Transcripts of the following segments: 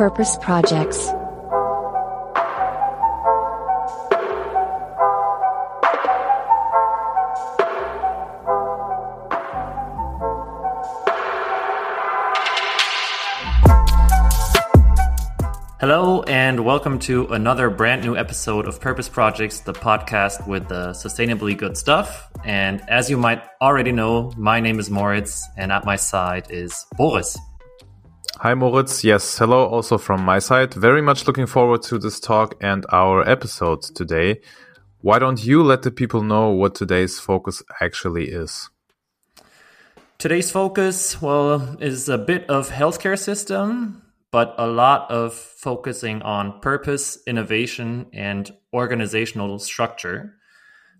Purpose Projects. Hello, and welcome to another brand new episode of Purpose Projects, the podcast with the sustainably good stuff. And as you might already know, my name is Moritz, and at my side is Boris. Hi, Moritz. Yes, hello also from my side. Very much looking forward to this talk and our episode today. Why don't you let the people know what today's focus actually is? Today's focus, well, is a bit of healthcare system, but a lot of focusing on purpose, innovation, and organizational structure.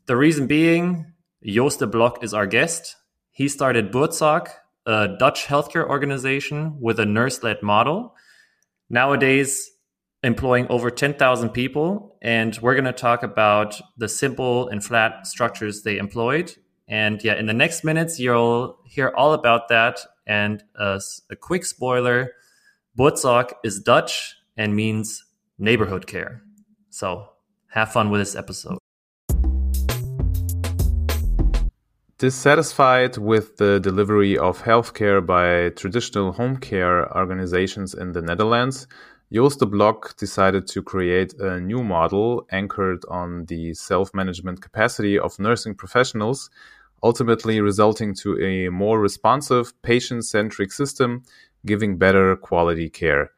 The reason being, Joost de Blok is our guest. He started Buurtzorg, a Dutch healthcare organization with a nurse led model. Nowadays, employing over 10,000 people. And we're going to talk about the simple and flat structures they employed. And yeah, in the next minutes, you'll hear all about that. And uh, a quick spoiler Buurtzorg is Dutch and means neighborhood care. So have fun with this episode. Dissatisfied with the delivery of healthcare by traditional home care organizations in the Netherlands, Joost de Blok decided to create a new model anchored on the self management capacity of nursing professionals, ultimately resulting to a more responsive, patient centric system giving better quality care.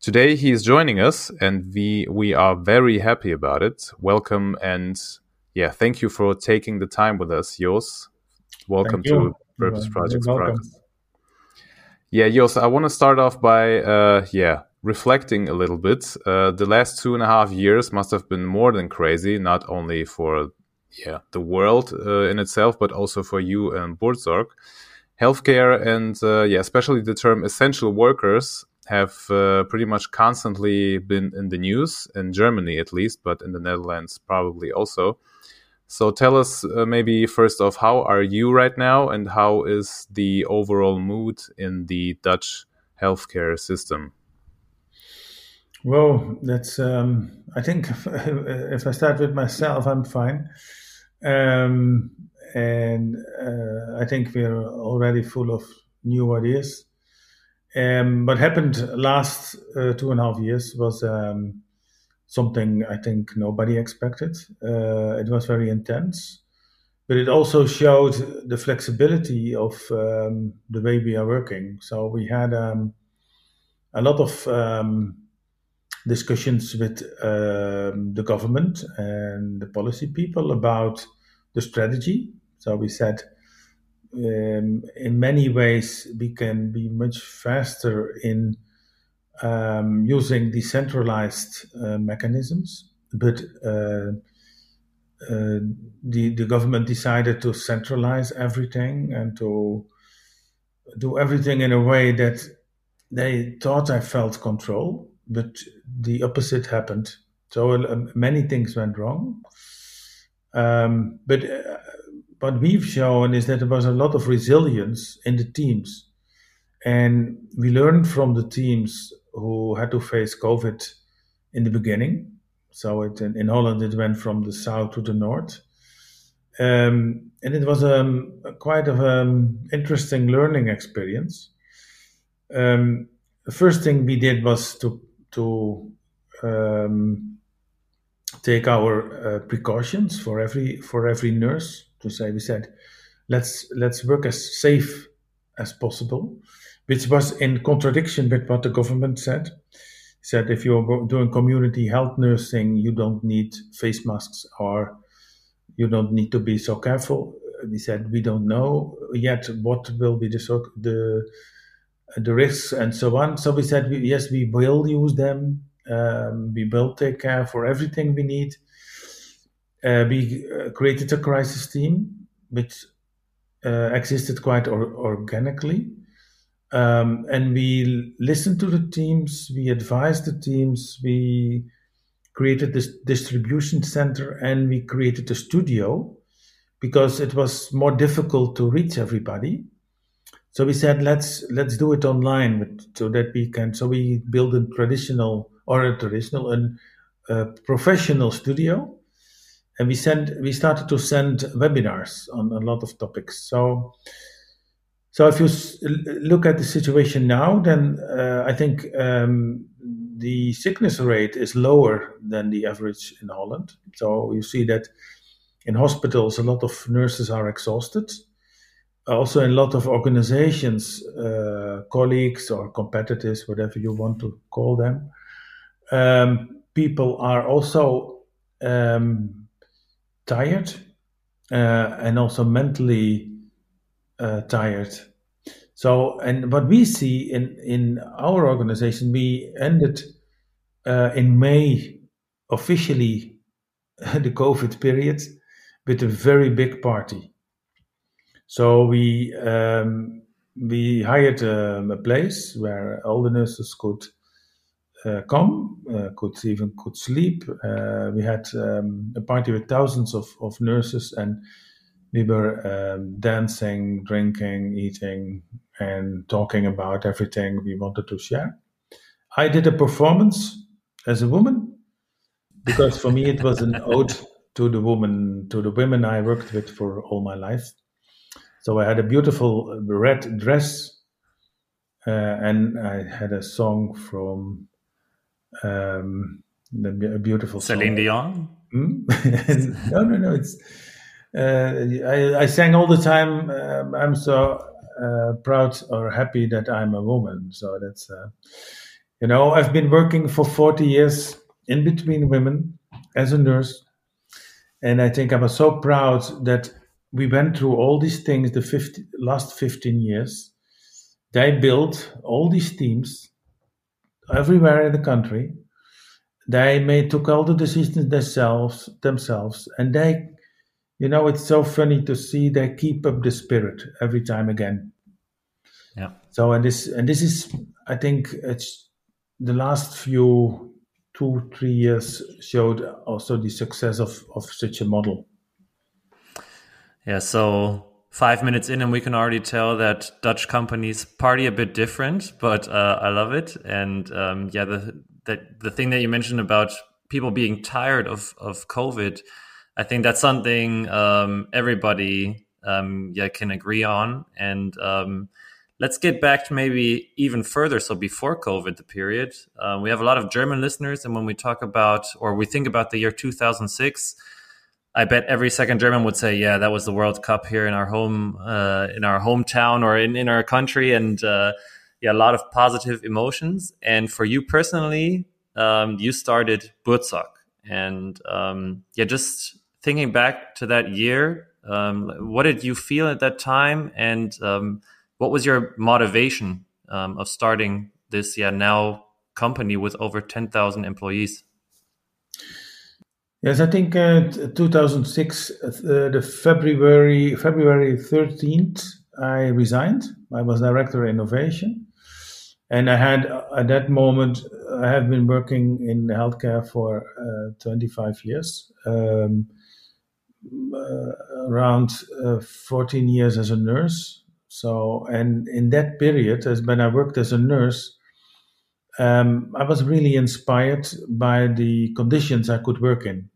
Today he is joining us and we we are very happy about it. Welcome and yeah, thank you for taking the time with us, Jos. Welcome to Purpose Projects Yeah, Jos, I want to start off by uh, yeah, reflecting a little bit. Uh, the last two and a half years must have been more than crazy, not only for yeah the world uh, in itself, but also for you and Buurtzorg healthcare and uh, yeah, especially the term essential workers have uh, pretty much constantly been in the news in Germany at least, but in the Netherlands probably also. So tell us uh, maybe first off, how are you right now, and how is the overall mood in the Dutch healthcare system? Well, that's. Um, I think if, I start with myself, I'm fine. Um, and uh, I think we're already full of new ideas. Um, what happened last uh, two and a half years was um, something I think nobody expected. Uh, it was very intense, but it also showed the flexibility of um, the way we are working. So we had um, a lot of um, discussions with um, the government and the policy people about the strategy so we said, um, in many ways, we can be much faster in um, using decentralized uh, mechanisms, but uh, uh, the the government decided to centralize everything and to do everything in a way that they thought I felt control, but the opposite happened. So uh, many things went wrong. Um, but uh, what we've shown is that there was a lot of resilience in the teams. And we learned from the teams who had to face COVID in the beginning. So it, in, in Holland, it went from the south to the north. Um, and it was um, quite an um, interesting learning experience. Um, the first thing we did was to, to um, take our uh, precautions for every, for every nurse to say. We said, let's let's work as safe as possible, which was in contradiction with what the government said. He said if you're doing community health nursing, you don't need face masks or you don't need to be so careful. We said we don't know yet what will be the the the risks and so on. So we said yes, we will use them. Um, we will take care for everything we need uh, we uh, created a crisis team which uh, existed quite or- organically. Um, and we listened to the teams, we advised the teams, we created this distribution center, and we created a studio because it was more difficult to reach everybody. So we said let's let's do it online, so that we can. So we build a traditional or a traditional and professional studio, and we send we started to send webinars on a lot of topics. So. So if you look at the situation now, then uh, I think um, the sickness rate is lower than the average in Holland. So you see that in hospitals, a lot of nurses are exhausted. Also, in a lot of organizations, uh, colleagues or competitors, whatever you want to call them, um, people are also um, tired uh, and also mentally uh, tired. So, and what we see in, in our organization, we ended uh, in May officially the COVID period with a very big party. So we um, we hired um, a place where all the nurses could uh, come, uh, could even could sleep. Uh, we had um, a party with thousands of, of nurses, and we were um, dancing, drinking, eating, and talking about everything we wanted to share. I did a performance as a woman because for me it was an ode to the woman to the women I worked with for all my life. So I had a beautiful red dress, uh, and I had a song from um, a beautiful Celine Dion. Hmm? no, no, no. It's I, I, sang all the time. Um, I'm so uh, proud or happy that I'm a woman. So that's uh, you know I've been working for 40 years in between women as a nurse and I think I was so proud that we went through all these things the 50, last 15 years. They built all these teams everywhere in the country. They made took all the decisions themselves themselves, and they, you know, it's so funny to see they keep up the spirit every time again. Yeah. So and this and this is, I think, it's the last few two, three years showed also the success of, of such a model. Yeah, so five minutes in, and we can already tell that Dutch companies party a bit different, but uh, I love it. And um, yeah, the that the thing that you mentioned about people being tired of of COVID, I think that's something um, everybody um, yeah can agree on. And um, let's get back to maybe even further. So before COVID, the period, uh, we have a lot of German listeners, and when we talk about or we think about the year 2006, I bet every second German would say, "Yeah, that was the World Cup here in our home, uh, in our hometown, or in in our country," and uh, yeah, a lot of positive emotions. And for you personally, um, you started Buurtzorg, and um, yeah, just thinking back to that year, um, what did you feel at that time, and um, what was your motivation um, of starting this yeah now company with over 10,000 employees? Yes, I think uh, 2006, uh, the February February 13th, I resigned. I was director of innovation, and I had at that moment I have been working in healthcare for uh, 25 years, um, around uh, 14 years as a nurse, so, and in that period, as when I worked as a nurse, um, I was really inspired by the conditions I could work in.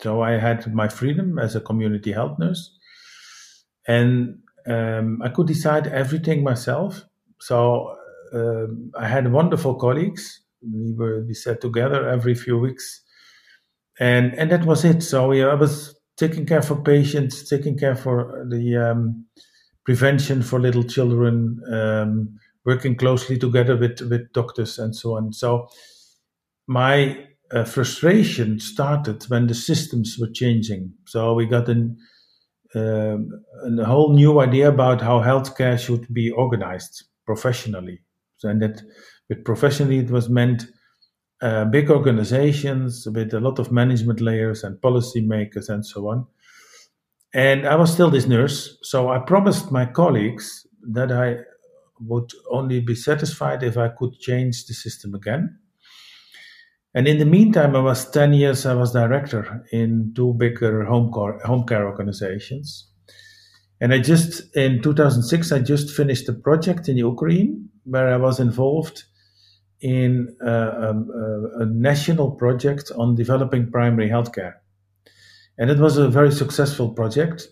So I had my freedom as a community health nurse, and um, I could decide everything myself. So uh, I had wonderful colleagues. We were we sat together every few weeks, and and that was it. So yeah, I was taking care for patients, taking care for the um, prevention for little children, um, working closely together with, with doctors and so on. So my uh, frustration started when the systems were changing. So we got an, um, a whole new idea about how healthcare should be organized professionally. So, and that with professionally, it was meant uh, big organizations with a lot of management layers and policy makers and so on. And I was still this nurse, so I promised my colleagues that I would only be satisfied if I could change the system again. And in the meantime, I was 10 years, I was director in two bigger home care, home care organizations. And I just, in 2006, I just finished a project in Ukraine where I was involved in a, uh, a, national project on developing primary healthcare. And it was a very successful project.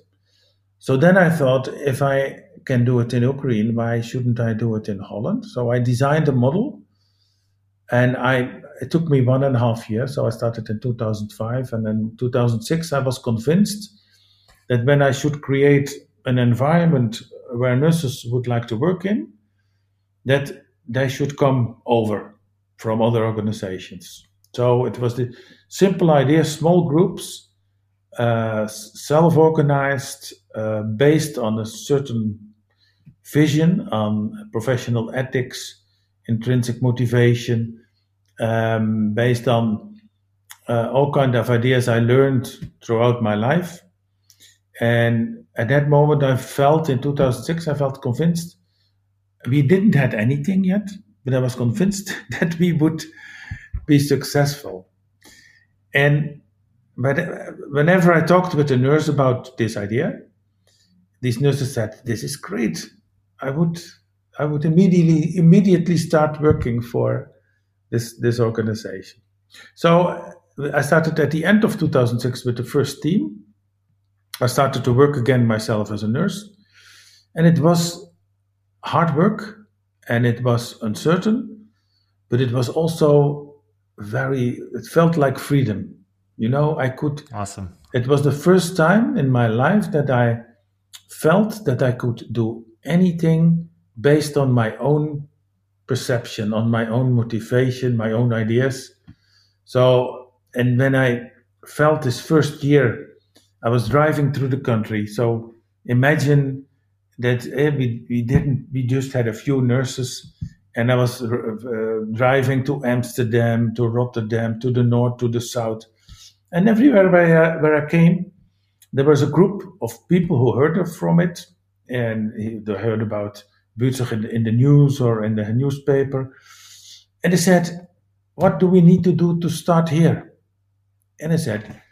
So then I thought, if I can do it in Ukraine, why shouldn't I do it in Holland? So I designed a model and I it took me one and a half years. So I started in 2005, and then 2006 I was convinced that when I should create an environment where nurses would like to work in, that they should come over from other organizations. So it was the simple idea: small groups, uh, self-organized, uh, based on a certain vision on professional ethics, intrinsic motivation, um, based on uh, all kind of ideas I learned throughout my life. And at that moment, I felt in 2006, I felt convinced we didn't have anything yet, but I was convinced that we would be successful. And but whenever I talked with a nurse about this idea, these nurses said, "This is great. I would, I would immediately immediately start working for this this organization. So I started at the end of 2006 with the first team. I started to work again myself as a nurse, and it was hard work and it was uncertain, but it was also very. It felt like freedom. You know, I could. Awesome. It was the first time in my life that I felt that I could do anything based on my own perception, on my own motivation, my own ideas. So, and when I felt this first year, I was driving through the country. So imagine that eh, we, we didn't, we just had a few nurses and I was uh, driving to Amsterdam, to Rotterdam, to the north, to the south. And everywhere where I, where I came, there was a group of people who heard from it and they heard about Buurtzorg in, in the news or in the newspaper. And they said, What do we need to do to start here? And I said,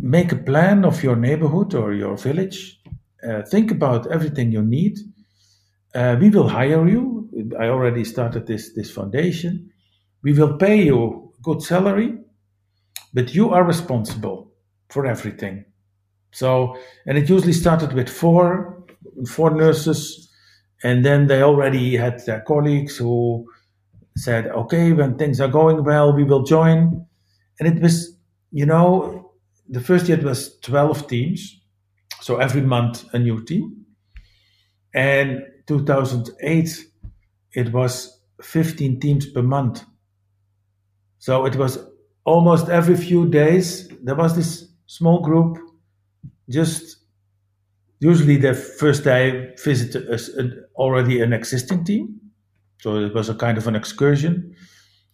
Make a plan of your neighborhood or your village. Uh, think about everything you need. Uh, we will hire you. I already started this, this foundation. We will pay you good salary, but you are responsible for everything. So, and it usually started with four, four nurses, and then they already had their colleagues who said, okay, when things are going well, we will join. And it was, you know, the first year it was 12 teams. So every month a new team. And 2008, it was 15 teams per month. So it was almost every few days, there was this small group just usually the first day visited already an existing team. So it was a kind of an excursion.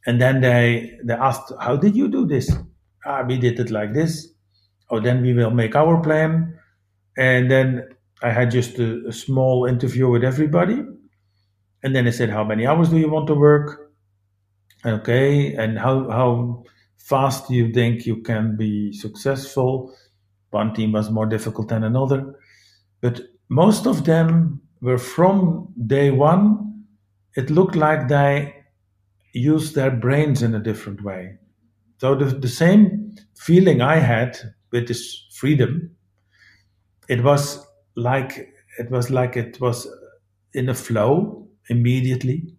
And then they, they asked, how did you do this? Ah, we did it like this. Oh, then we will make our plan. And then I had just a, a small interview with everybody. And then I said, how many hours do you want to work? Okay. And how, how fast do you think you can be successful? One team was more difficult than another. But most of them were from day one, it looked like they used their brains in a different way. So the, the same feeling I had with this freedom, it was like it was like it was in a flow immediately.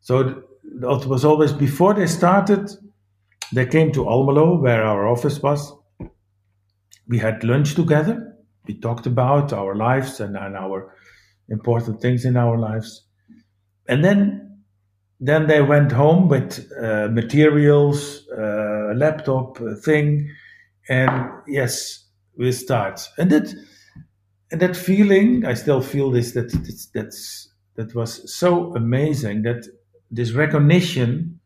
So it was always before they started, they came to Almelo, where our office was. We had lunch together we talked about our lives and, and our important things in our lives. And then then they went home with uh, materials, uh, a laptop, thing, and yes, we start. And that and that feeling, I still feel this that that's, that's that was so amazing that this recognition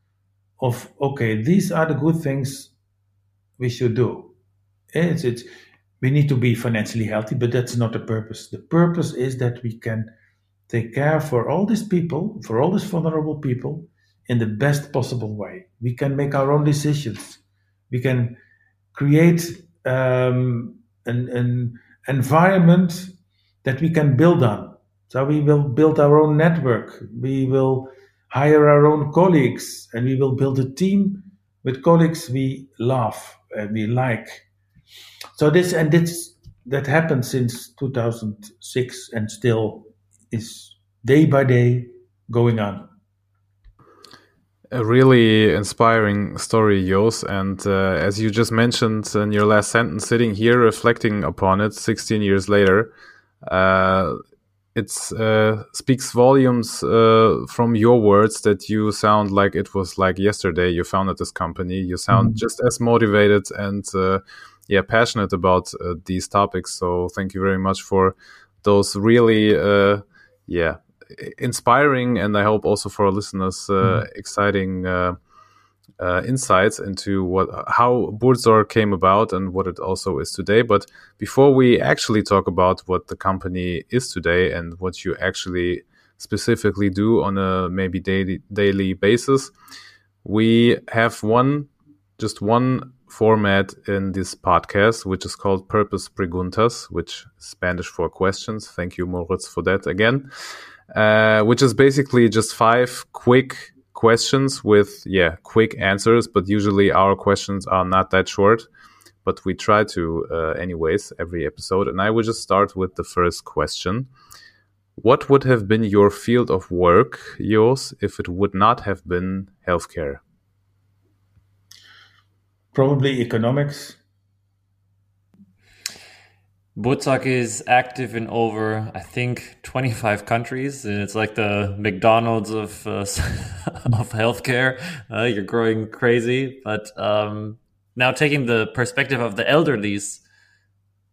of okay, these are the good things we should do. It's it's we need to be financially healthy, but that's not the purpose. The purpose is that we can take care for all these people, for all these vulnerable people, in the best possible way. We can make our own decisions. We can create um, an, an environment that we can build on. So we will build our own network. We will hire our own colleagues and we will build a team with colleagues we love and we like. So this and this that happened since 2006 and still is day by day going on. A really inspiring story, Jos. And uh, as you just mentioned in your last sentence, sitting here reflecting upon it 16 years later, uh, it uh, speaks volumes uh, from your words that you sound like it was like yesterday you founded this company. You sound mm-hmm. just as motivated and uh, yeah passionate about uh, these topics. So thank you very much for those really uh, yeah inspiring and I hope also for our listeners uh, mm-hmm. exciting uh, insights into what how Buurtzorg came about and what it also is today. But before we actually talk about what the company is today and what you actually specifically do on a maybe daily daily basis, we have one just one format in this podcast, which is called Purpose Preguntas, which is Spanish for questions. Thank you, Moritz, for that again. Uh, which is basically just five quick questions with yeah quick answers but usually our questions are not that short but we try to uh, anyways every episode. And i will just start with the first question. What would have been your field of work yours, if it would not have been healthcare? Probably economics Buurtzorg is active in over, I think, 25 countries. It's like the McDonald's of uh, of healthcare. Uh, you're growing crazy, but um, now taking the perspective of the elderlies,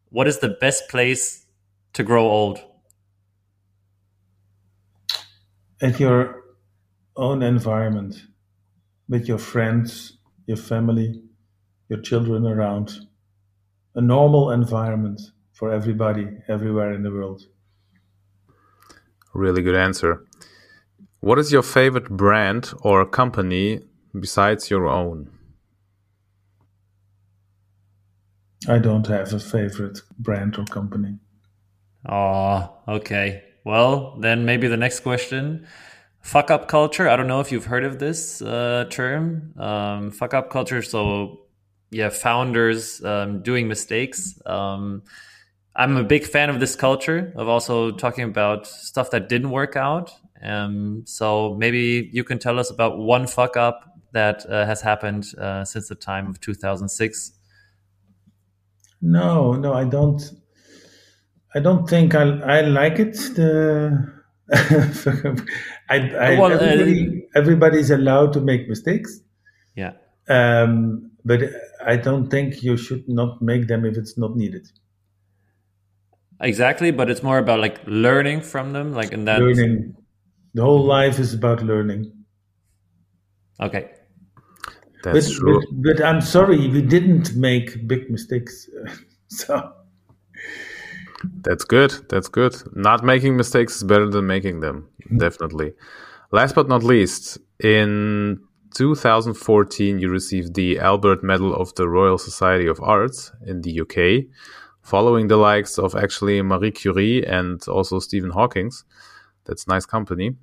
what is the best place to grow old? At your own environment, with your friends, your family, your children around, a normal environment for everybody everywhere in the world. Really good answer. What is your favorite brand or company besides your own? I don't have a favorite brand or company. Oh, okay. Well, then maybe the next question. Fuck up culture. I don't know if you've heard of this uh, term. Um, fuck up culture. So, yeah, founders um, doing mistakes. Um, I'm a big fan of this culture of also talking about stuff that didn't work out. Um, so maybe you can tell us about one fuck up that uh, has happened uh, since the time of 2006. No, no, I don't. I don't think I I like it. The I, I well, uh, everybody, uh, everybody's allowed to make mistakes. Yeah. Um, but I don't think you should not make them if it's not needed. Exactly, but it's more about like learning from them, like in that learning. The whole life is about learning. Okay. That's but, true. But, but, I'm sorry, we didn't make big mistakes. so that's good. That's good. Not making mistakes is better than making them. Mm-hmm. Definitely. Last but not least, in 2014, you received the Albert Medal of the Royal Society of Arts in the UK following the likes of actually Marie Curie and also Stephen Hawking's. That's nice company.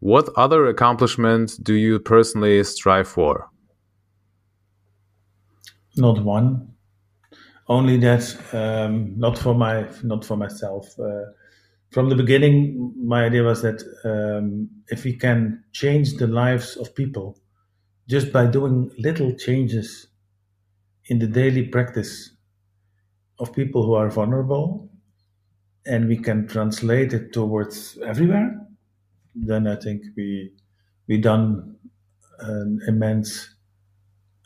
What other accomplishment do you personally strive for? Not one. Only that, um, not for my, not for myself. Uh, from the beginning, my idea was that um, if we can change the lives of people just by doing little changes in the daily practice of people who are vulnerable and we can translate it towards everywhere, then I think we we done an immense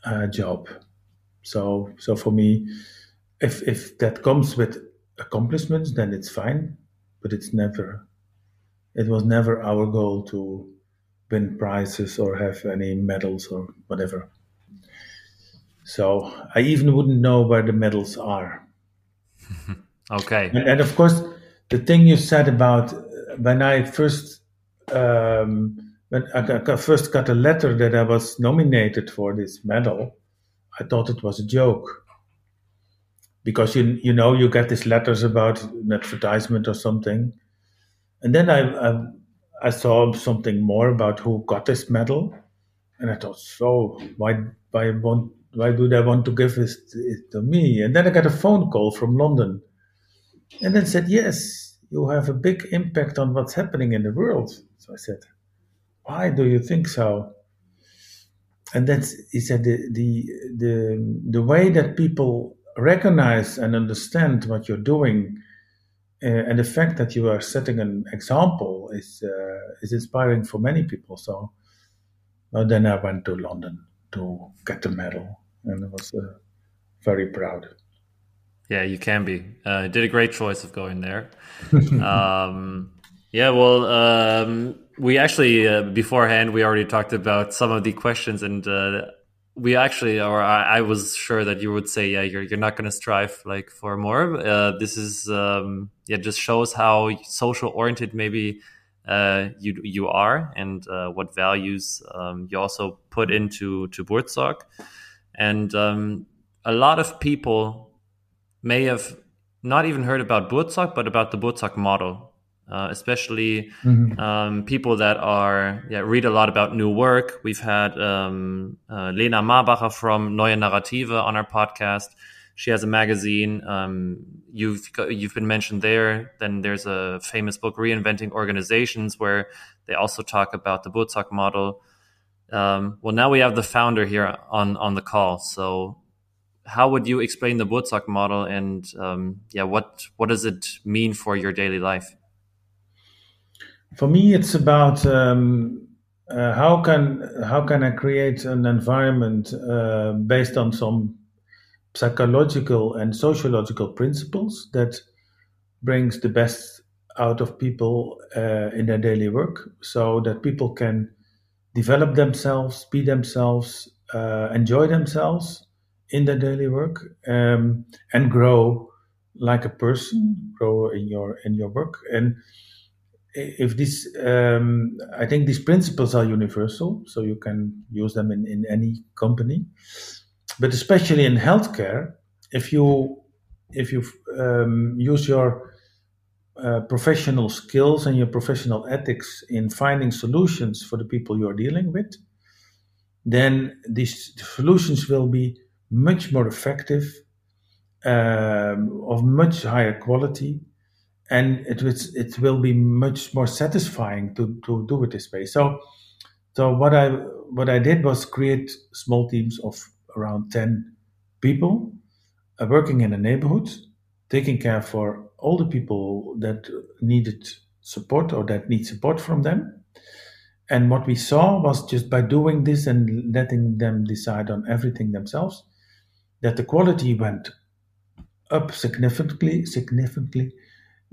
uh, job. So so for me, if if that comes with accomplishments, then it's fine. But it's never. It was never our goal to win prizes or have any medals or whatever. So I even wouldn't know where the medals are. okay. And, and, of course, the thing you said about when I first um, when I first got a letter that I was nominated for this medal, I thought it was a joke. because you you know you get these letters about an advertisement or something, and then I, I I saw something more about who got this medal, and I thought, so why why want why do they want to give it to me? And then I got a phone call from London, and then said, yes, you have a big impact on what's happening in the world. So I said, why do you think so? And that's he said the the the the way that people recognize and understand what you're doing uh, and the fact that you are setting an example is uh, is inspiring for many people. So well, then I went to London to get the medal, and I was uh, very proud. Yeah, you can be. Uh, did a great choice of going there. um, yeah, well, um, we actually uh, beforehand we already talked about some of the questions and uh, we actually, or I, I, was sure that you would say, yeah, you're you're not going to strive like for more. Uh, this is, um, yeah, just shows how social oriented maybe uh, you you are and uh, what values um, you also put into to Buurtzorg. And um, a lot of people may have not even heard about Buurtzorg, but about the Buurtzorg model uh, especially mm-hmm. um, people that are yeah, read a lot about new work. We've had um, uh, Lena Marbacher from Neue Narrative on our podcast. She has a magazine. Um, you've you've been mentioned there. Then there's a famous book, Reinventing Organizations, where they also talk about the Buurtzorg model. Um, well, now we have the founder here on on the call. So, how would you explain the Buurtzorg model, and um, yeah, what what does it mean for your daily life? For me, it's about um, uh, how can how can I create an environment uh, based on some psychological and sociological principles that brings the best out of people uh, in their daily work, so that people can develop themselves, be themselves, uh, enjoy themselves in their daily work, um, and grow like a person, grow in your in your work. And if this um, i think these principles are universal so you can use them in, in any company. But especially in healthcare if you if you um, use your uh, professional skills and your professional ethics in finding solutions for the people you're dealing with then these solutions will be much more effective um, of much higher quality and it it will be much more satisfying to to do it this way. So so what I what I did was create small teams of around ten people uh, working in a neighborhood, taking care for all the people that needed support or that need support from them. And what we saw was just by doing this and letting them decide on everything themselves, that the quality went up significantly, significantly,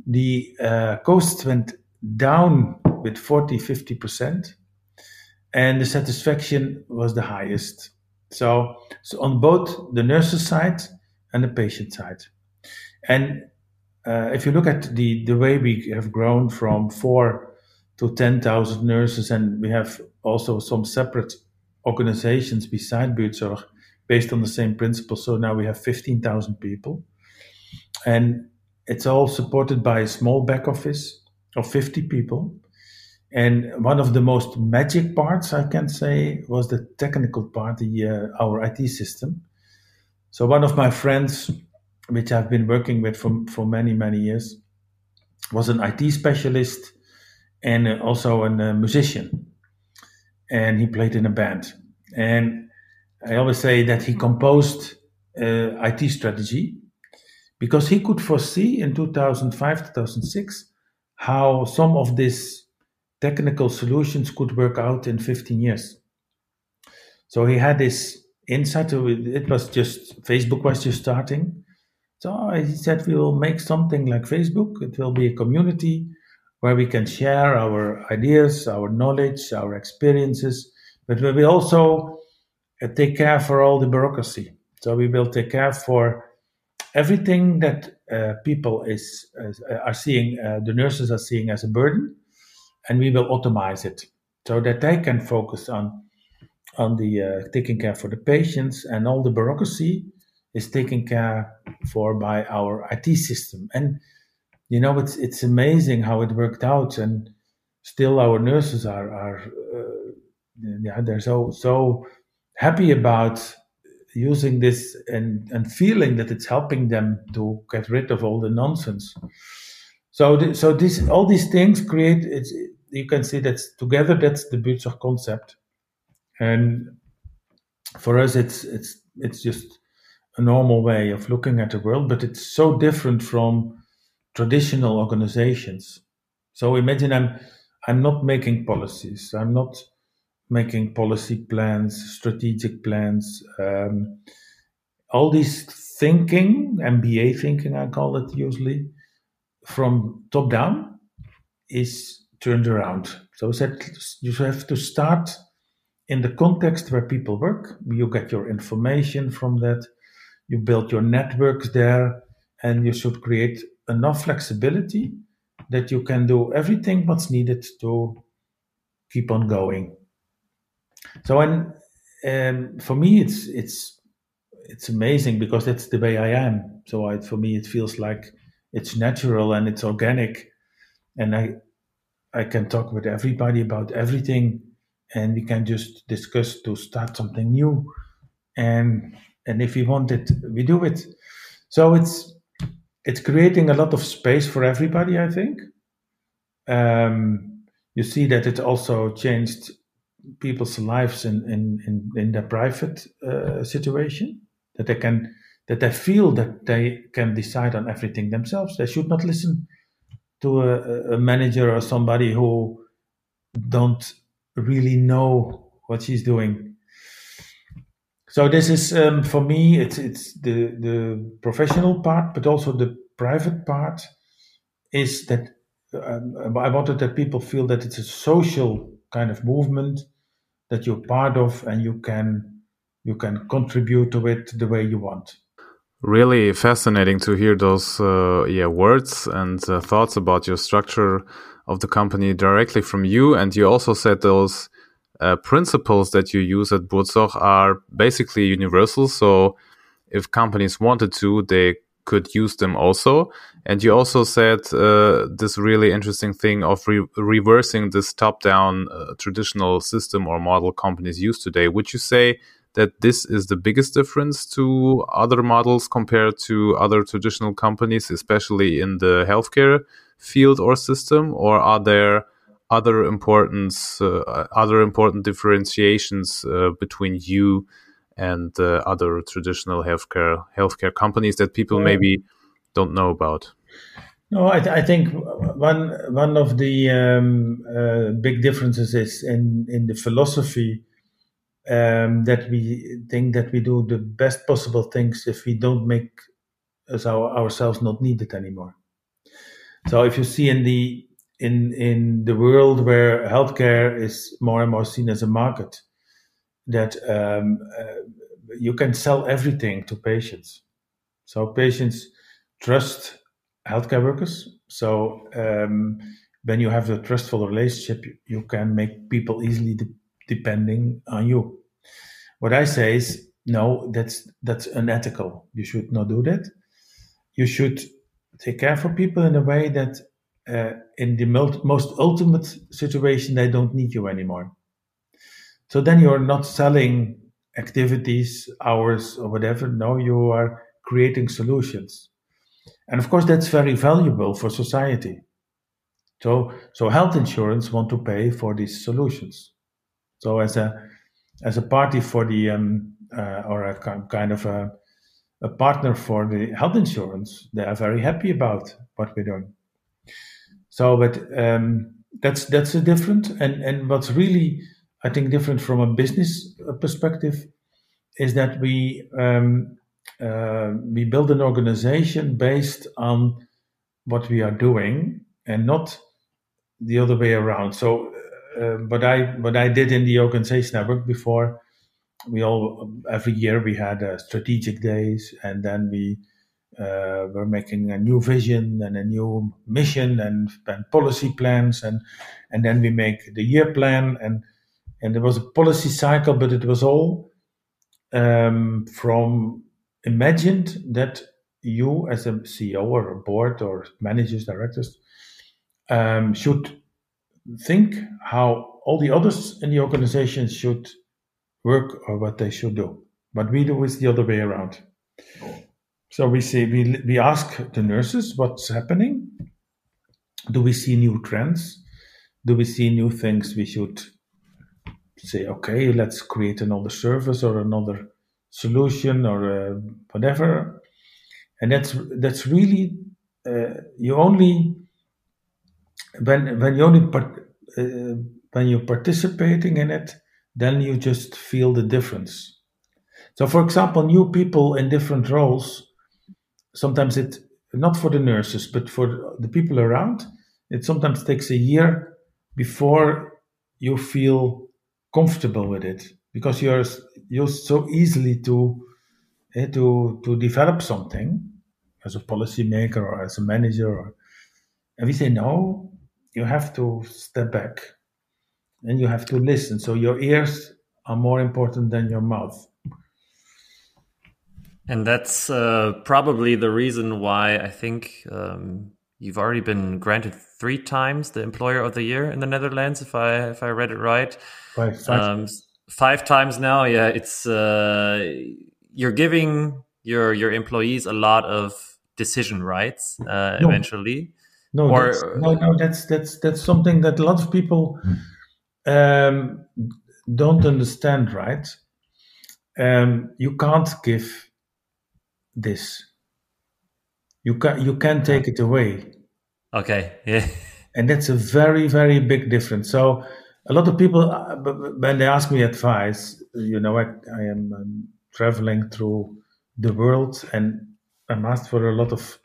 the uh, costs went down with 40 50% and the satisfaction was the highest. So, so on both the nurses side and the patient side. And uh, if you look at the, the way we have grown from 4 to 10,000 nurses and we have also some separate organizations beside Buurtzorg based on the same principle so now we have 15,000 people and it's all supported by a small back office of 50 people. And one of the most magic parts, I can say, was the technical part, the, uh, our IT system. So one of my friends, which I've been working with for, for many, many years, was an IT specialist and also a musician. And he played in a band. And I always say that he composed uh, IT strategy because he could foresee in 2005 2006 how some of these technical solutions could work out in 15 years so he had this insight it was just facebook was just starting so he said we will make something like facebook. It will be a community where we can share our ideas our knowledge our experiences but we will also uh, take care for all the bureaucracy. So we will take care for everything that uh, people is uh, are seeing, uh, the nurses are seeing as a burden, and we will automate it so that they can focus on on the uh, taking care for the patients and all the bureaucracy is taken care for by our IT system. And you know, it's it's amazing how it worked out, and still our nurses are are uh, yeah they're so so happy about using this and and feeling that it's helping them to get rid of all the nonsense. So th- so this all these things create it's you can see that together that's the Buurtzorg concept, and for us it's it's it's just a normal way of looking at the world, but it's so different from traditional organizations. So imagine I'm I'm not making policies. I'm not making policy plans, strategic plans. Um, all these thinking, MBA thinking, I call it usually, from top down, is turned around. So you have to start in the context where people work. You get your information from that. You build your networks there, and you should create enough flexibility that you can do everything what's needed to keep on going. So, and um, for me, it's it's it's amazing because that's the way I am. So, I, for me, it feels like it's natural and it's organic, and I I can talk with everybody about everything, and we can just discuss to start something new, and and if we want it, we do it. So it's it's creating a lot of space for everybody. I think. Um, you see that it also changed people's lives in in in, in their private uh, situation that they can that they feel that they can decide on everything themselves. They should not listen to a, a manager or somebody who don't really know what she's doing. So this is um, for me. It's it's the the professional part, but also the private part is that um, I wanted that people feel that it's a social kind of movement that you're part of and you can you can contribute to it the way you want. Really fascinating to hear those uh, yeah words and uh, thoughts about your structure of the company directly from you. And you also said those uh, principles that you use at Buurtzorg are basically universal. So if companies wanted to, they could use them also. And you also said uh, this really interesting thing of re reversing this top down uh, traditional system or model companies use today. Would you say that this is the biggest difference to other models compared to other traditional companies, especially in the healthcare field or system? Or are there other important, uh, other important differentiations uh, between you and uh, other traditional healthcare healthcare companies that people maybe don't know about? No, I, th- I think one one of the um, uh, big differences is in in the philosophy um, that we think that we do the best possible things if we don't make us our, ourselves not needed anymore. So if you see in the in in the world where healthcare is more and more seen as a market, that um, uh, you can sell everything to patients. So patients trust healthcare workers. So um, when you have a trustful relationship, you can make people easily de- depending on you. What I say is no, that's that's unethical. You should not do that. You should take care for people in a way that uh, in the most ultimate situation they don't need you anymore. So then you're not selling activities, hours, or whatever. No, you are creating solutions. And of course, that's very valuable for society. So, so health insurance want to pay for these solutions. So as a as a party for the um, uh, or a kind of a, a partner for the health insurance, they are very happy about what we're doing. So, but um, that's that's a different and and what's really I think different from a business uh, perspective is that we um, uh, we build an organization based on what we are doing and not the other way around. So, uh, what I what I did in the organization I worked before, we all every year we had uh, strategic days, and then we uh, were making a new vision and a new mission and, and policy plans, and and then we make the year plan and and there was a policy cycle, but it was all um, from imagined that you, as a CEO or a board or managers, directors, um, should think how all the others in the organization should work or what they should do. What we do is the other way around. So we say we we ask the nurses what's happening. Do we see new trends? Do we see new things we should say? Okay, let's create another service or another solution or uh, whatever. And that's that's really uh, you only when when you only part, uh, when you're participating in it, then you just feel the difference. So, for example, new people in different roles, sometimes it not for the nurses, but for the people around, it sometimes takes a year before you feel comfortable with it because you're you're so easily to eh, to to develop something as a policymaker or as a manager or and we say no you have to step back and you have to listen. So your ears are more important than your mouth and that's uh, probably the reason why I think um, you've already been granted three times the Employer of the Year in the Netherlands, if I if I read it right. Five, five, um, five times now. Yeah, it's uh, you're giving your your employees a lot of decision rights uh, no. eventually. No, or, that's, no, no. That's that's that's something that a lot of people um, don't understand. Right? Um, you can't give this. You can you can take it away. Okay. Yeah. And that's a very very big difference. So a lot of people uh, when they ask me advice, you know, I, I am um, traveling through the world and I'm asked for a lot of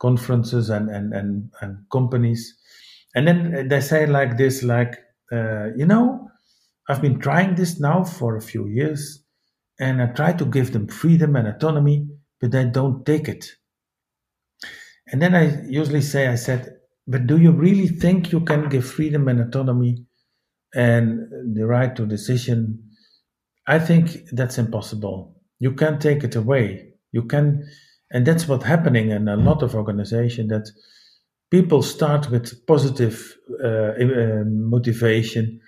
conferences and and and, and companies, and then they say like this, like uh, you know, I've been trying this now for a few years, and I try to give them freedom and autonomy, but they don't take it. And then I usually say, I said, but do you really think you can give freedom and autonomy and the right to decision? I think that's impossible. You can't take it away. You can, and that's what's happening in a lot of organizations that people start with positive uh, uh, motivation,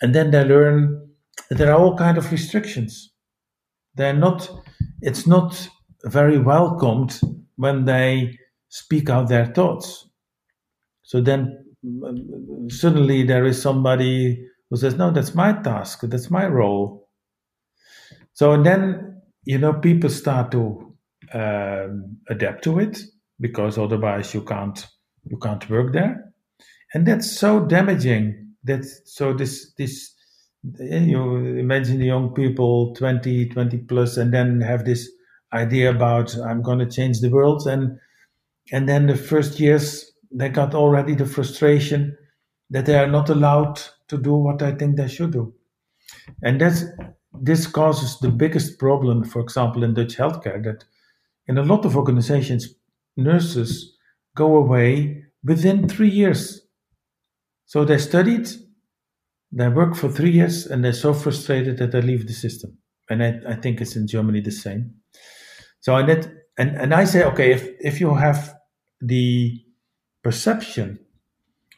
and then they learn there are all kind of restrictions. They're not. It's not very welcomed when they speak out their thoughts. So then suddenly there is somebody who says, No, that's my task, that's my role. So and then, you know, people start to um, adapt to it because otherwise you can't you can't work there. And that's so damaging. That so this this you imagine the young people 20 20 plus and then have this idea about I'm going to change the world, and and then the first years they got already the frustration that they are not allowed to do what I think they should do, and that's this causes the biggest problem, for example, in Dutch healthcare. That in a lot of organizations, nurses go away within three years. So they studied, they work for three years, and they're so frustrated that they leave the system. And I, I think it's in Germany the same. So and it and, and I say, okay, if if you have the perception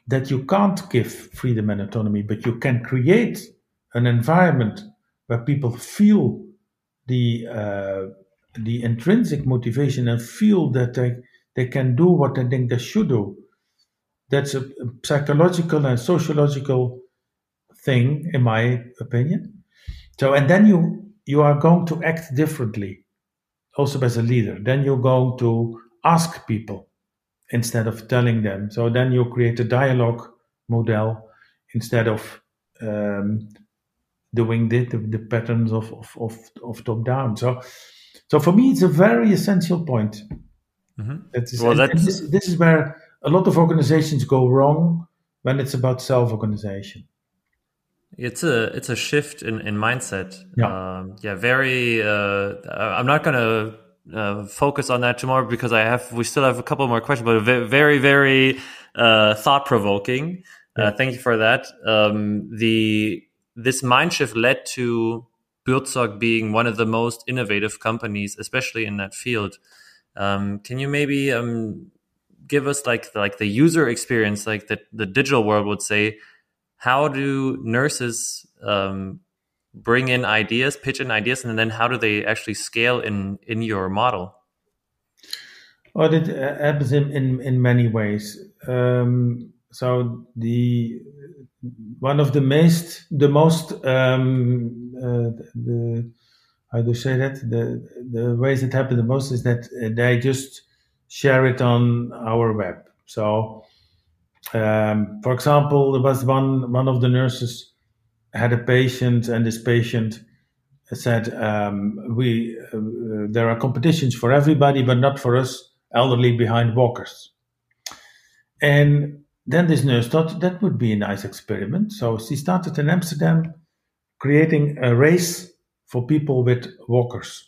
that you can't give freedom and autonomy, but you can create an environment where people feel the uh, the intrinsic motivation and feel that they they can do what they think they should do. That's a, a psychological and sociological thing, in my opinion. So, and then you you are going to act differently also as a leader. Then you're going to ask people instead of telling them. So then you create a dialogue model instead of um, doing the, the, the patterns of, of, of, of, top down. So, so for me, it's a very essential point. Mm-hmm. well, that's... This, this is where a lot of organizations go wrong when it's about self organization. It's a it's a shift in, in mindset. Yeah, um, yeah. Very. Uh, I'm not gonna uh, focus on that tomorrow because I have we still have a couple more questions, but very very uh, thought provoking. Uh, yeah. thank you for that. Um, the this mind shift led to Buurtzorg being one of the most innovative companies, especially in that field. Um, can you maybe um, give us like the, like the user experience, like the, the digital world would say? How do nurses um, bring in ideas, pitch in ideas, and then how do they actually scale in in your model? Well, it happens in, in, in many ways. Um, so the one of the most the most um, uh, the how do you say that the the ways it happen the most is that they just share it on our web. So, um, for example, there was one one of the nurses had a patient, and this patient said, um, "We uh, there are competitions for everybody, but not for us elderly behind walkers." And then this nurse thought that would be a nice experiment. So she started in Amsterdam creating a race for people with walkers.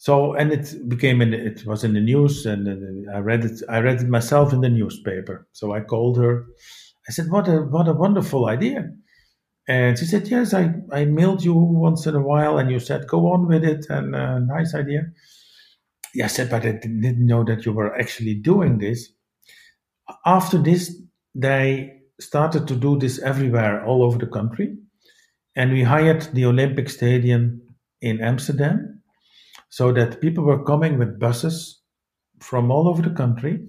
So and it became in it was in the news and I read it I read it myself in the newspaper. So I called her. I said, "What a what a wonderful idea!" And she said, "Yes, I I mailed you once in a while, and you said go on with it and uh, nice idea." Yeah, I said, but I didn't know that you were actually doing this after this, they started to do this everywhere, all over the country. And we hired the Olympic Stadium in Amsterdam so that people were coming with buses from all over the country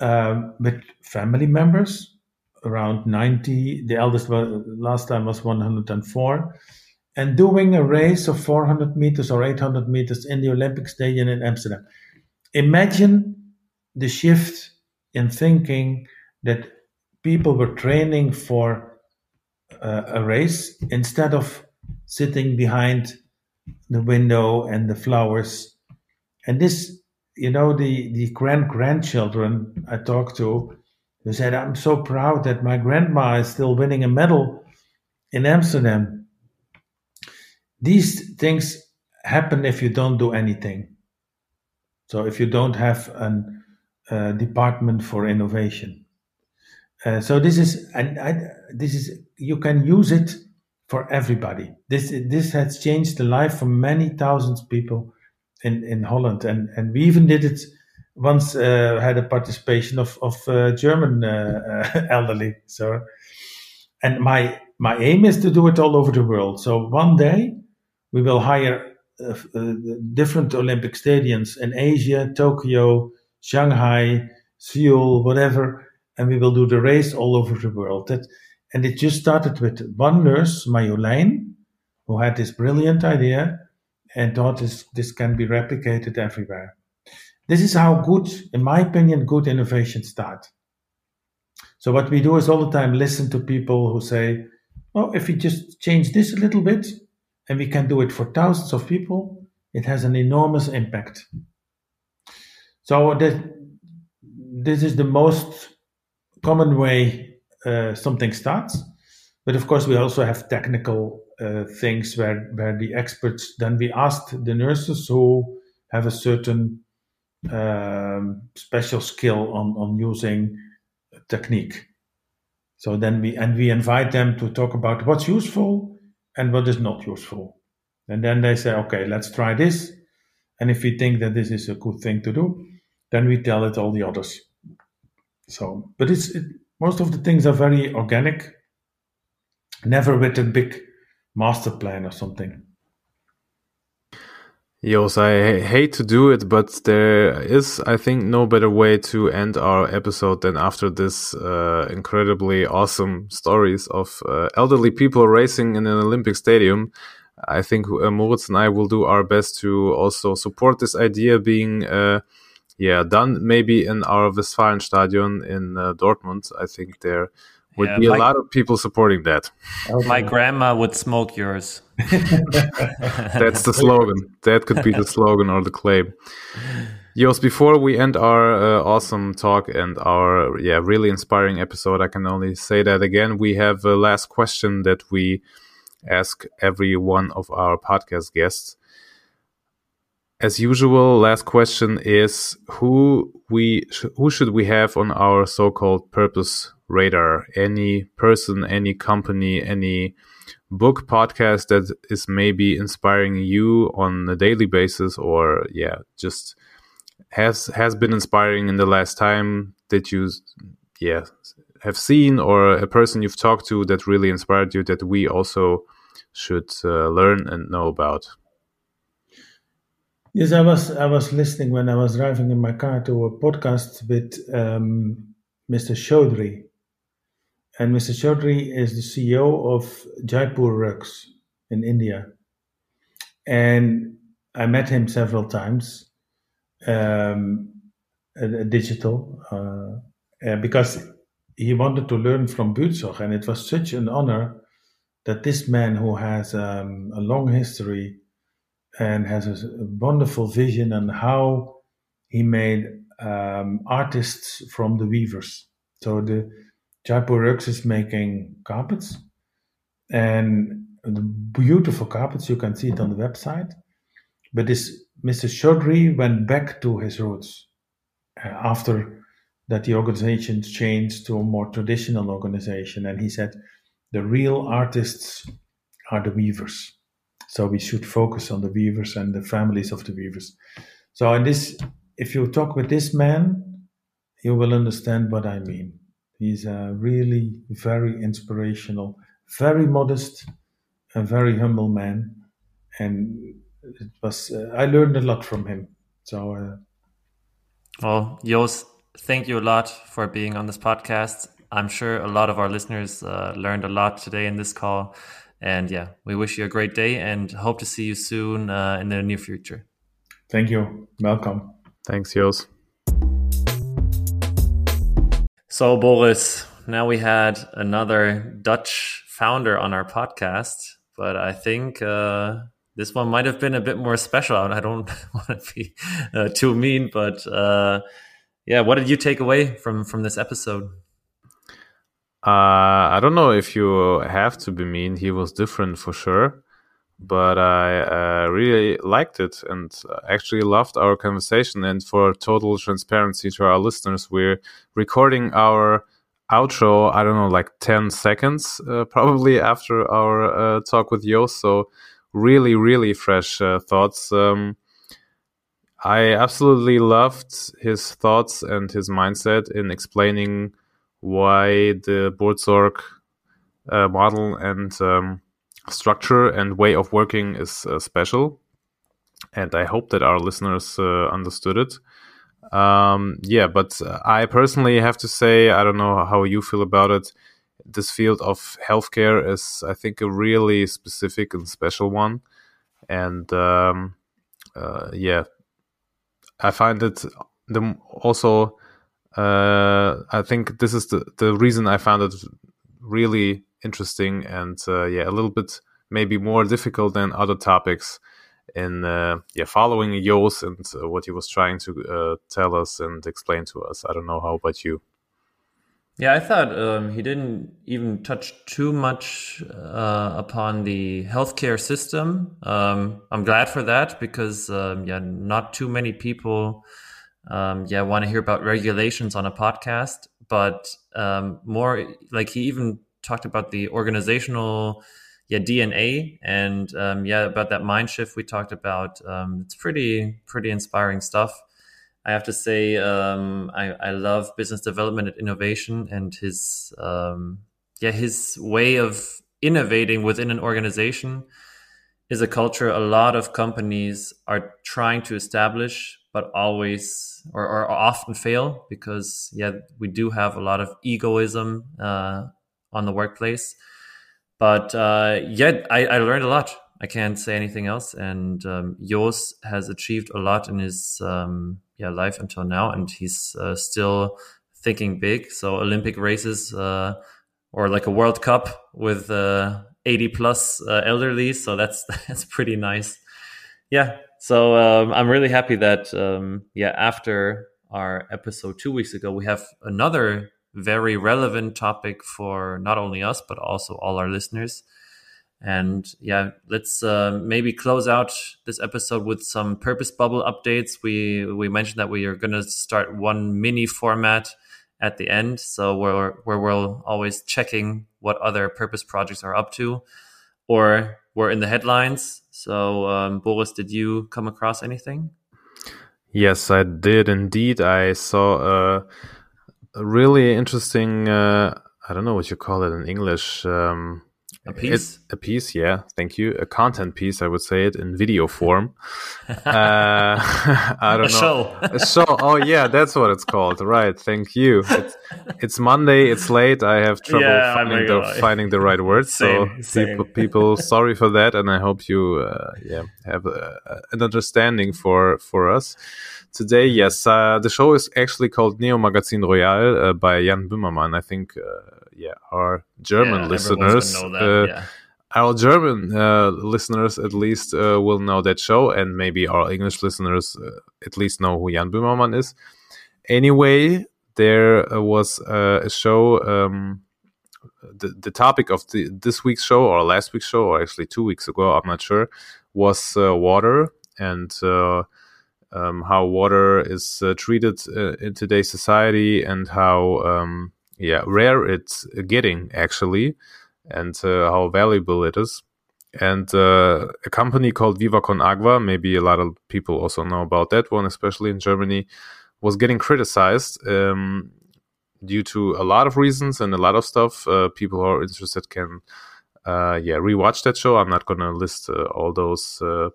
um, with family members, around 90. The eldest was, last time was 104. And doing a race of 400 meters or 800 meters in the Olympic Stadium in Amsterdam. Imagine the shift in thinking that people were training for uh, a race instead of sitting behind the window and the flowers. And this, you know, the, the grand grandchildren I talked to, they said, I'm so proud that my grandma is still winning a medal in Amsterdam. These things happen if you don't do anything. So if you don't have an uh, department for innovation. Uh, so this is and I, this is you can use it for everybody. This this has changed the life for many thousands of people in in Holland, and and we even did it once. Uh, had a participation of of uh, German uh, elderly. So, and my my aim is to do it all over the world. So one day we will hire different Olympic stadiums in Asia, Tokyo, Shanghai, Seoul, whatever, and we will do the race all over the world. That, and it just started with one nurse, Marjolein, who had this brilliant idea and thought this, this can be replicated everywhere. This is how good, in my opinion, good innovation start. So what we do is all the time listen to people who say, "Oh, if we just change this a little bit, and we can do it for thousands of people, it has an enormous impact." So that this is the most common way uh, something starts. But of course, we also have technical uh, things where, where the experts then we asked the nurses who have a certain um, special skill on, on using technique. So then we and we invite them to talk about what's useful and what is not useful. And then they say, okay, let's try this. And if we think that this is a good thing to do, then we tell it all the others. So, but it's it, most of the things are very organic, never with a big master plan or something. Jos, I hate to do it, but there is, I think, no better way to end our episode than after this uh, incredibly awesome stories of uh, elderly people racing in an Olympic stadium. I think uh, Moritz and I will do our best to also support this idea being uh, yeah, done maybe in our Westfalenstadion in uh, Dortmund. I think there would yeah, be a lot of people supporting that. My grandma would smoke yours. That's the slogan. That could be the slogan or the claim. Jos, before we end our uh, awesome talk and our yeah really inspiring episode, I can only say that again. We have a last question that we ask every one of our podcast guests as usual, last question is who we who should we have on our so-called purpose radar? Any person, any company, any book podcast that is maybe inspiring you on a daily basis or yeah just has has been inspiring in the last time that you yeah have seen or a person you've talked to that really inspired you that we also should uh, learn and know about yes i was i was listening when i was driving in my car to a podcast with um, mr chaudhary and Mr. Chaudhary is the CEO of Jaipur Rugs in India. And I met him several times, um, digital, uh, because he wanted to learn from Buurtzorg. And it was such an honor that this man who has um, a long history and has a wonderful vision on how he made um, artists from the weavers. So the Jaipur Rugs is making carpets and the beautiful carpets. You can see it on the website. But this Mr. Chaudhary went back to his roots uh, after that the organization changed to a more traditional organization. And he said, the real artists are the weavers. So we should focus on the weavers and the families of the weavers. So in this, if you talk with this man, you will understand what I mean. He's a really very inspirational, very modest, a very humble man, and it was uh, I learned a lot from him. So, uh, well, Jos, thank you a lot for being on this podcast. I'm sure a lot of our listeners uh, learned a lot today in this call. And yeah, we wish you a great day and hope to see you soon uh, in the near future. Thank you. Welcome. Thanks, Jos. So, Boris, now we had another Dutch founder on our podcast, but I think uh, this one might have been a bit more special. I don't want to be uh, too mean, but uh, yeah, what did you take away from from this episode? Uh, I don't know if you have to be mean. He was different for sure but I uh, really liked it and actually loved our conversation. And for total transparency to our listeners, we're recording our outro, I don't know, like 10 seconds uh, probably after our uh, talk with Yo. So, really, really fresh uh, thoughts. Um, I absolutely loved his thoughts and his mindset in explaining why the Buurtzorg uh, model and um, structure and way of working is uh, special. And I hope that our listeners uh, understood it. Um, yeah, but I personally have to say, I don't know how you feel about it. This field of healthcare is, I think, a really specific and special one. And um, uh, yeah, I find it the also. Uh, I think this is the the reason I found it really interesting and uh, yeah, a little bit maybe more difficult than other topics in uh, yeah following Jos and uh, what he was trying to uh, tell us and explain to us. I don't know how about you. Yeah, I thought um, he didn't even touch too much uh, upon the healthcare system. Um, I'm glad for that because um, yeah, not too many people um, yeah want to hear about regulations on a podcast, but um, more like he even talked about the organizational yeah DNA and um, yeah about that mind shift we talked about. Um, it's pretty pretty inspiring stuff. I have to say um, I, I love business development and innovation and his um, yeah his way of innovating within an organization is a culture a lot of companies are trying to establish but always or, or often fail because yeah we do have a lot of egoism uh, on the workplace. But uh, yeah, I, I, learned a lot. I can't say anything else. And um, Jos has achieved a lot in his um, yeah life until now, and he's uh, still thinking big. So Olympic races uh, or like a World Cup with uh, 80 plus uh, elderly. So that's that's pretty nice. Yeah. So um, I'm really happy that um, yeah after our episode two weeks ago we have another very relevant topic for not only us but also all our listeners. And yeah, let's uh, maybe close out this episode with some purpose bubble updates. We we mentioned that we are going to start one mini format at the end, so where we're always checking what other purpose projects are up to, or we're in the headlines. So um, Boris, did you come across anything? Yes, I did indeed. I saw a, a really interesting. Uh, I don't know what you call it in English. Um, a piece? It, a piece, yeah. Thank you. A content piece, I would say it in video form. uh, I don't a know. Show. a show. Oh, yeah, that's what it's called. Right. Thank you. It's, it's Monday. It's late. I have trouble Yeah, finding, the, gonna finding the right words. Same, so, same. people, people, sorry for that, and I hope you, uh, yeah, have uh, an understanding for for us today. Yes, uh, the show is actually called Neo Magazin Royale uh, by Jan Böhmermann. I think, uh, yeah, our German Yeah, listeners, everyone's gonna know that, uh, yeah. our German uh, listeners at least uh, will know that show, and maybe our English listeners uh, at least know who Jan Böhmermann is. Anyway, there was uh, a show. Um, the, the topic of the, this week's show or last week's show or actually two weeks ago i'm not sure was uh, water and uh, um, how water is uh, treated uh, in today's society and how um, yeah rare it's getting actually and uh, how valuable it is and uh, a company called Viva Con Agua, maybe a lot of people also know about that one, especially in Germany, was getting criticized um, due to a lot of reasons and a lot of stuff. Uh, people who are interested can, uh, yeah, rewatch that show. I'm not going to list uh, all those uh,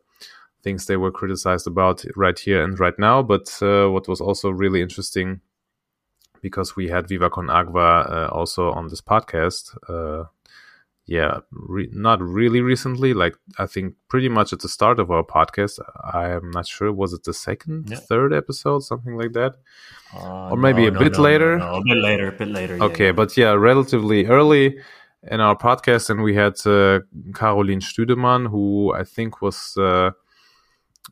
things they were criticized about right here and right now. But what was also really interesting, because we had Viva Con Agua uh, also on this podcast. Uh, yeah, re- not really recently. Like I think pretty much at the start of our podcast. I am not sure. Was it the second, Yeah. third episode, something like that? Uh, Or maybe a bit later? No, a bit later, a bit later. Okay, yeah. but yeah, relatively early in our podcast, and we had uh, Caroline Stüdemann, who I think was uh,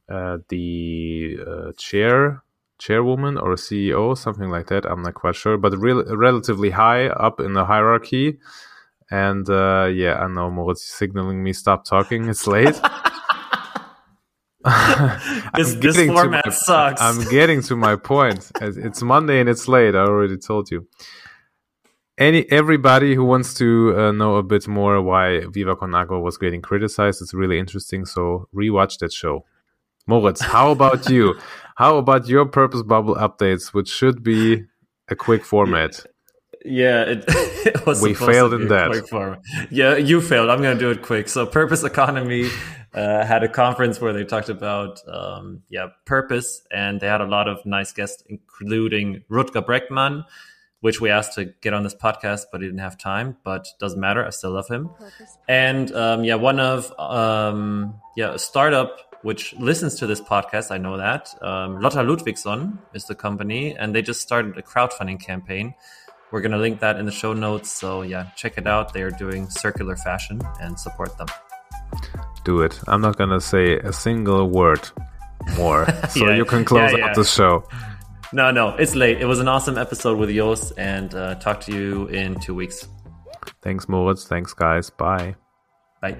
uh, the uh, chair, chairwoman or CEO, something like that. I'm not quite sure, but real, relatively high up in the hierarchy. And uh, yeah, I know Moritz is signaling me stop talking. It's late. This, this format my- sucks. I'm getting to my point. It's it's Monday and it's late. I already told you. Any everybody who wants to uh, know a bit more why Viva Con Agua was getting criticized, it's really interesting. So rewatch that show. Moritz, how about you? How about your purpose bubble updates, which should be a quick format? Yeah, it, it was. We failed to be in a that. quick form. Yeah, you failed. I'm going to do it quick. So, Purpose Economy uh, had a conference where they talked about um, yeah purpose, and they had a lot of nice guests, including Rutger Bregman, which we asked to get on this podcast, but he didn't have time. But doesn't matter. I still love him. And um, yeah, one of um, yeah a startup which listens to this podcast. I know that um, Lotta Ludvigsson is the company, and they just started a crowdfunding campaign. We're gonna link that in the show notes. So yeah, check it out. They are doing circular fashion and support them. Do it. I'm not gonna say a single word more, so Yeah, you can close yeah, yeah. out the show. No, no, it's late. It was an awesome episode with Jos, and uh, talk to you in two weeks. Thanks, Moritz. Thanks, guys. Bye. Bye.